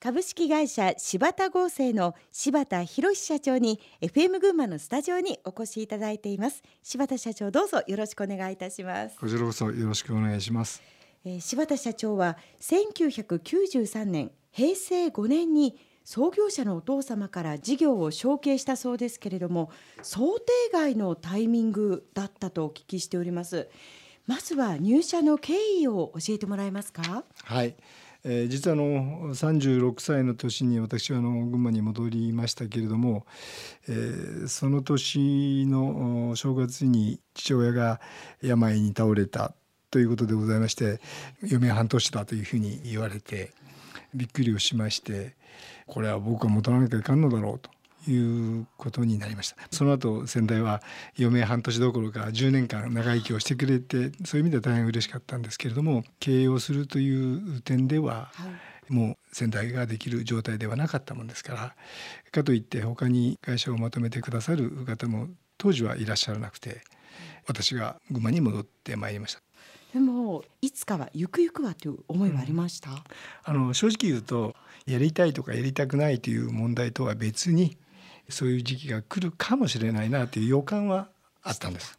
株式会社柴田合成の柴田博社長に FM 群馬のスタジオにお越しいただいています。柴田社長どうぞよろしくお願いいたします。こちらこそよろしくお願いします、えー、柴田社長は1993年平成5年に創業者のお父様から事業を承継したそうですけれども想定外のタイミングだったとお聞きしております。まずは入社の経緯を教えてもらえますか？はいえー、実はあの36歳の年に私はあの群馬に戻りましたけれども、えー、その年の正月に父親が病に倒れたということでございまして余命半年だというふうに言われてびっくりをしましてこれは僕は戻らなきゃいかんのだろうと。いうことになりました。その後先代は余命半年どころか10年間長生きをしてくれてそういう意味では大変嬉しかったんですけれども経営をするという点では、はい、もう先代ができる状態ではなかったもんですからかといって他に会社をまとめてくださる方も当時はいらっしゃらなくて私が群馬に戻ってまいりました。でもいつかはゆくゆくはという思いはありました、うん、あの正直言うとやりたいとかやりたくないという問題とは別にそういう時期が来るかもしれないなという予感はあったんです。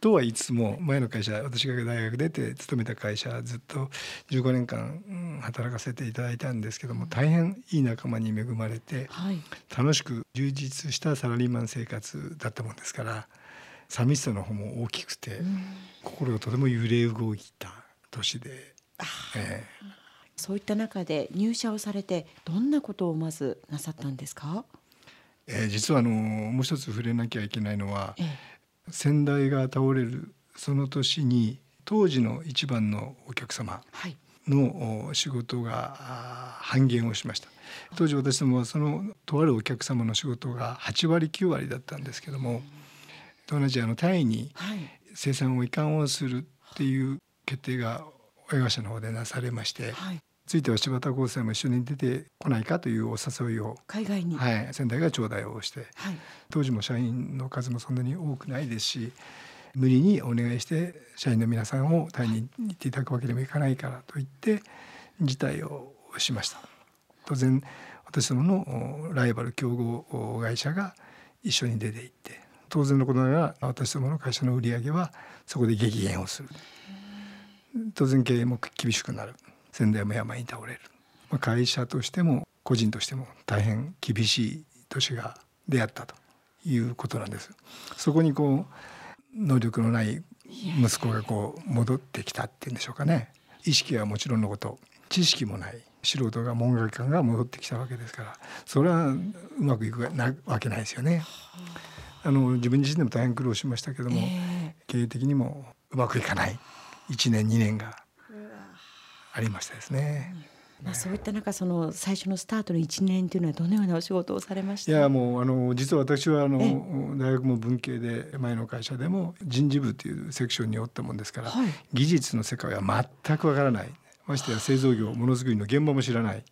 とはいつも前の会社私が大学出て勤めた会社ずっと15年間働かせていただいたんですけども大変いい仲間に恵まれて、楽しく充実したサラリーマン生活だったもんですから寂しさの方も大きくて、心がとても揺れ動いた年で、えー、そういった中で入社をされてどんなことをまずなさったんですか？えー、実はあのもう一つ触れなきゃいけないのは、ええ、先代が倒れるその年に当時の一番のお客様の仕事が半減をしました。当時私どもはそのとあるお客様の仕事が8割9割だったんですけども同じあのタイに生産を移管をするっていう決定が親会社の方でなされまして、はい、ついては柴田高生も一緒に出てこないかというお誘いを海外に、はい、仙台が頂戴をして、はい、当時も社員の数もそんなに多くないですし無理にお願いして社員の皆さんをタイに行っていただくわけにもいかないからと言って辞退をしました。当然私どものライバル競合会社が一緒に出て行って当然のことながら私どもの会社の売り上げはそこで激減をする。当然経営も厳しくなる先代も山に倒れる、まあ、会社としても個人としても大変厳しい年が出会ったということなんです。そこにこう能力のない息子がこう戻ってきたっていうんでしょうかね。意識はもちろんのこと知識もない素人が文学館が戻ってきたわけですから。それはうまくいくなわけないですよね。あの自分自身でも大変苦労しましたけども、えー、経営的にもうまくいかない。1年2年がありましたですね。まあ、そういった中その最初のスタートの1年というのはどのようなお仕事をされました？いやもうあの実は私はあの大学も文系で前の会社でも人事部というセクションにおったもんですから、はい、技術の世界は全くわからない。ましてや製造業ものづくりの現場も知らない。っ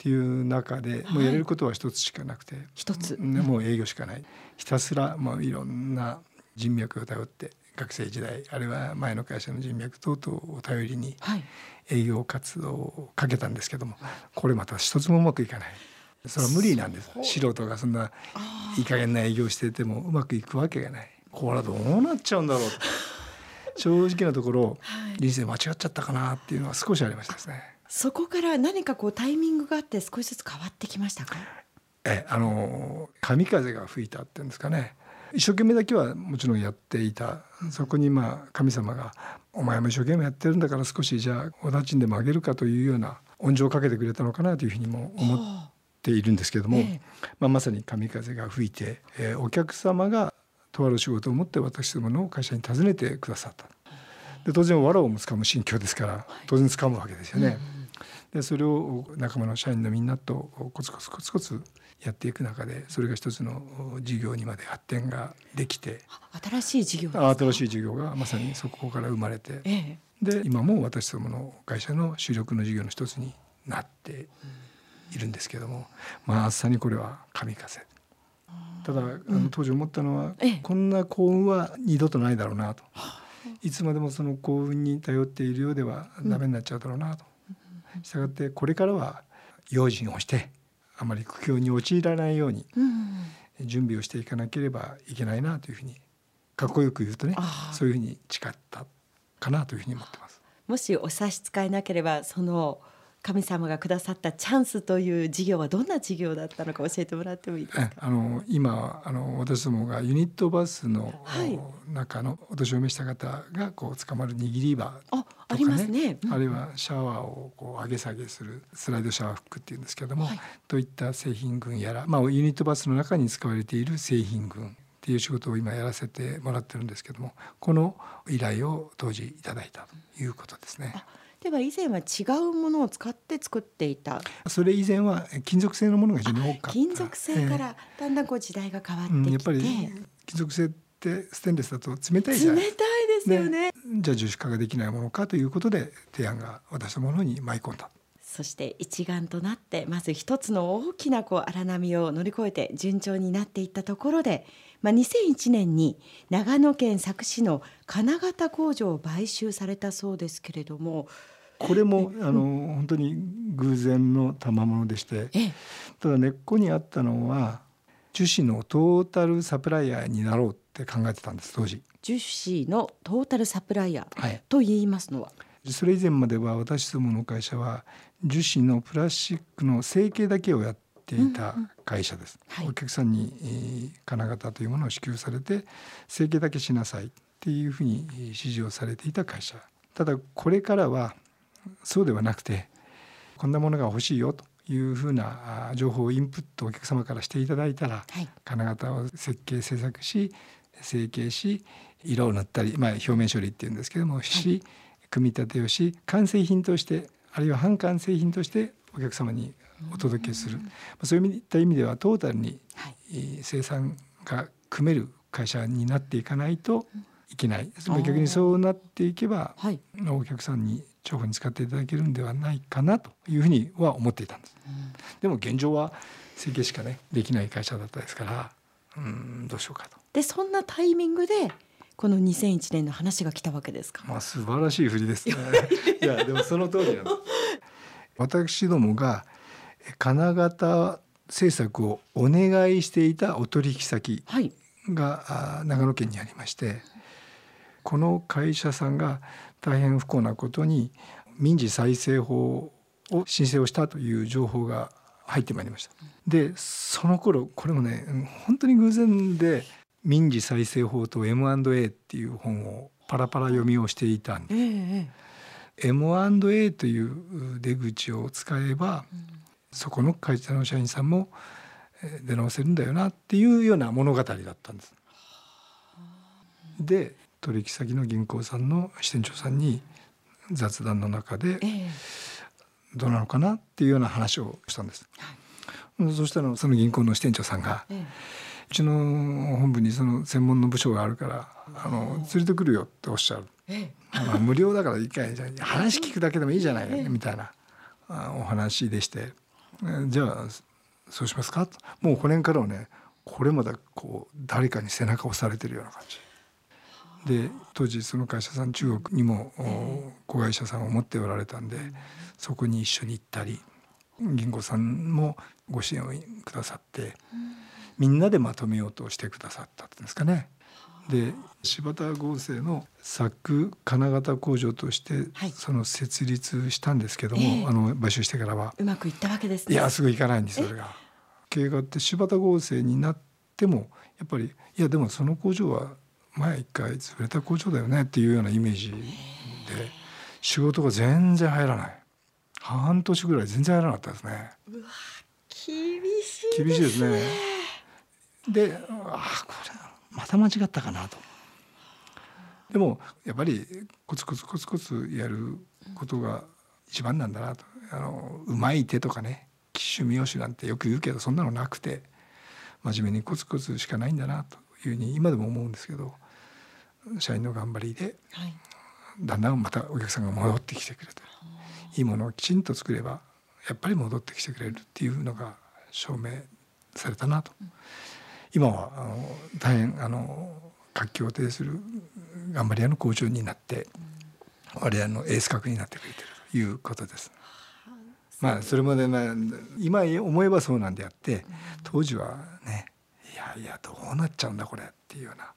ていう中でもうやれることは一つしかなくて。一、つ。もう営業しかない。ひたすらもういろんな人脈を頼って学生時代あるいは前の会社の人脈等々を頼りに営業活動をかけたんですけどもこれまた一つもうまくいかない。それは無理なんです。素人がそんないい加減な営業しててもうまくいくわけがない。これはどうなっちゃうんだろう。正直なところ、人生間違っちゃったかなっていうのは少しありましたですね。そこから何かこうタイミングがあって少しずつ変わってきましたか？えあの神風が吹いたっていうんですかね一生懸命だけはもちろんやっていたそこにまあ神様が「お前も一生懸命やってるんだから少しじゃあお立ちんでもあげるか」というような恩情をかけてくれたのかなというふうにも思っているんですけれども、まあ、まさに神風が吹いて、えー、お客様がとある仕事を持って私どもの会社に訪ねてくださった。で当然藁をもつかむ心境ですから当然つかむわけですよね。でそれを仲間の社員のみんなとコツコツコツコツやっていく中でそれが一つの事業にまで発展ができて新しい事業新しい事業がまさにそこから生まれて、ええ、で今も私どもの会社の主力の事業の一つになっているんですけどもまさにこれは神風。ただ、あの当時思ったのは、ええ、こんな幸運は二度とないだろうなと、いつまでもその幸運に頼っているようではダメになっちゃうだろうなと。したがってこれからは用心をしてあまり苦境に陥らないように準備をしていかなければいけないなというふうにかっこよく言うとねそういうふうに誓ったかなというふうに思ってます。もしお差し支えなければその神様がくださったチャンスという事業はどんな事業だったのか教えてもらってもいいですか？あの今あの私どもがユニットバスの、はい、中のお年を召した方がこう捕まる握り場とかね、ありますね、うん、あるいはシャワーをこう上げ下げするスライドシャワーフックっていうんですけれども、はい、といった製品群やら、まあユニットバスの中に使われている製品群っていう仕事を今やらせてもらってるんですけどもこの依頼を当時いただいたということですね。では以前は違うものを使って作っていた。それ以前は金属製のものが非常に多かった。金属製からだんだんこう時代が変わってきて、うん、やっぱり金属製ってステンレスだと冷たいじゃない。冷たいですよね、ね、じゃあ樹脂化ができないものかということで提案が私のものに舞い込んだ。そして一丸となってまず一つの大きなこう荒波を乗り越えて順調になっていったところで、まあ、2001年に長野県佐久市の金型工場を買収されたそうですけれどもこれもあの本当に偶然の賜物でしてただ根っこにあったのは樹脂のトータルサプライヤーになろうって考えてたんです当時。樹脂のトータルサプライヤーと言いますのは、はい、それ以前までは私どもの会社は樹脂のプラスチックの成形だけをやっていた会社です。うん。うんはい、お客さんに、えー、金型というものを支給されて成形だけしなさいっていうふうに指示をされていた会社。ただこれからはそうではなくてこんなものが欲しいよというふうな情報をインプットお客様からしていただいたら、はい、金型を設計制作し成形し色を塗ったり、まあ、表面処理っていうんですけどもし、はい、組み立てをし完成品としてあるいは半完成品としてお客様にお届けする、そういった意味ではトータルに生産が組める会社になっていかないといけない、逆にそうなっていけば、はい、お客さんに重宝に使っていただけるんではないかなというふうには思っていたんです。うん、でも現状は設計しかねできない会社だったですからうんどうしようかと。でそんなタイミングでこの2001年の話が来たわけですか？まあ素晴らしい振りですね。いやでもその通りなんです。私どもが金型制作をお願いしていたお取引先が、はい、長野県にありまして、この会社さんが大変不幸なことに民事再生法を申請をしたという情報が入ってまいりました。でその頃これもね本当に偶然で民事再生法と M&A っていう本をパラパラ読みをしていたんです。ええ、M&A という出口を使えば、うん、そこの会社の社員さんも出直せるんだよなっていうような物語だったんです。で取引先の銀行さんの支店長さんに雑談の中でどうなのかなっていうような話をしたんです。はい、そしたらその銀行の支店長さんが、うちの本部にその専門の部署があるからあの連れてくるよっておっしゃる。まあ、無料だからいいかいじゃ話聞くだけでもいいじゃない、みたいなお話でして。じゃあそうしますか？もうこの辺からはねこれまでこう誰かに背中を押されてるような感じ。で当時その会社さん中国にも子会社さんを持っておられたんでそこに一緒に行ったり銀行さんもご支援をくださってみんなでまとめようとしてくださったんですかね。で柴田合成の作金型工場としてその設立したんですけども、はいえ。ー、あの買収してからは。うまくいったわけです、ね、いやすぐいかないんですそれが。経営があって柴田合成になってもやっぱりいやでもその工場は前一回潰れた工場だよねっていうようなイメージで仕事が全然入らない。半年ぐらい全然入らなかったですね。うわ厳しい、ね、厳しいですねであこれまた間違ったかなと。でもやっぱりコツコツコツコツやることが一番なんだなと。あのうまい手とかね機種三好なんてよく言うけどそんなのなくて真面目にコツコツしかないんだなというふうに今でも思うんですけど社員の頑張りで、はい、だんだんまたお客さんが戻ってきてくれていいものをきちんと作ればやっぱり戻ってきてくれるっていうのが証明されたなと、うん、今はあの大変あの活気を呈する頑張り屋の工場になって、うん、我々のエース格になってくれてるということです。まあそれまでまあ今思えばそうなんであって、当時はねいやいやどうなっちゃうんだこれっていうような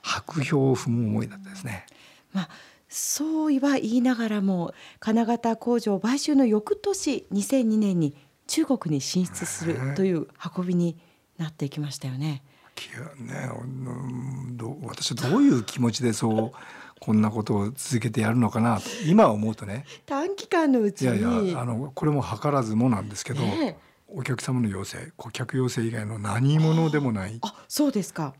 白氷を踏む思いだったですね。まあそうは言いながらも金型工場買収の翌年2002年に中国に進出するという運びになっていきましたよね。ね、ど私はどういう気持ちでそう こんなことを続けてやるのかなと今思うとね。短期間のうちに。いやいやあのこれも図らずもなんですけど、ね、お客様の要請顧客要請以外の何者でもない。あそうですか。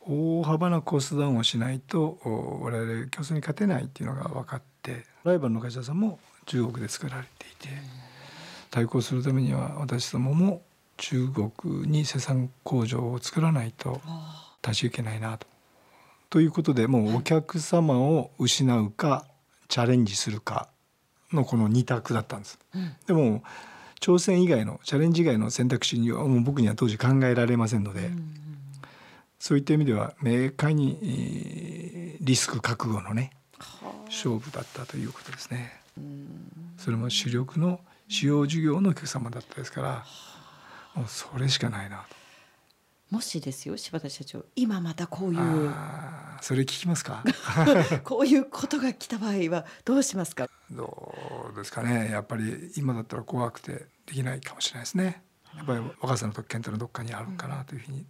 大幅なコストダウンをしないと我々競争に勝てないっていうのが分かってライバルの会社さんも中国で作られていて対抗するためには私どもも中国に生産工場を作らないと立ち行けないなと。ということでもうお客様を失うかチャレンジするかのこの2択だったんです。うん、でも挑戦以外のチャレンジ以外の選択肢にはもう僕には当時考えられませんので、うん、そういった意味では明快にリスク覚悟のね勝負だったということですね。それも主力の主要事業のお客様だったですからそれしかないなと。もしですよ柴田社長今またこういうそれ聞きますか？こういうことが来た場合はどうしますか？どうですかね。やっぱり今だったら怖くてできないかもしれないですね。やっぱり若さの特権というのはどっかにあるかなというふうに、うん、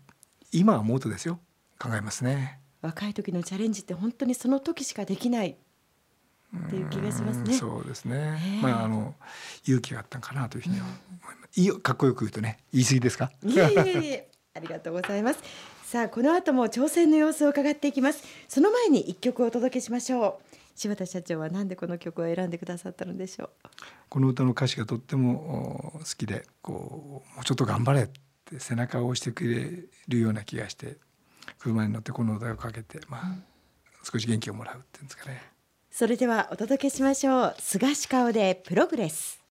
今思うとですよ。考えますね。若い時のチャレンジって本当にその時しかできないっていう気がしますね。そうですね。まああの勇気があったんかなというふうには思います。いいよかっこよく言うとね言い過ぎですか？いえいえいえありがとうございます。さあこの後も挑戦の様子を伺っていきます。その前に一曲お届けしましょう。柴田社長はなんでこの曲を選んでくださったのでしょう？この歌の歌詞がとっても好きで、こうもうちょっと頑張れって背中を押してくれるような気がして、車に乗ってこの歌をかけて、まあ、うん、少し元気をもらうっていうんですかね。それではお届けしましょう。菅氏顔でプログレス。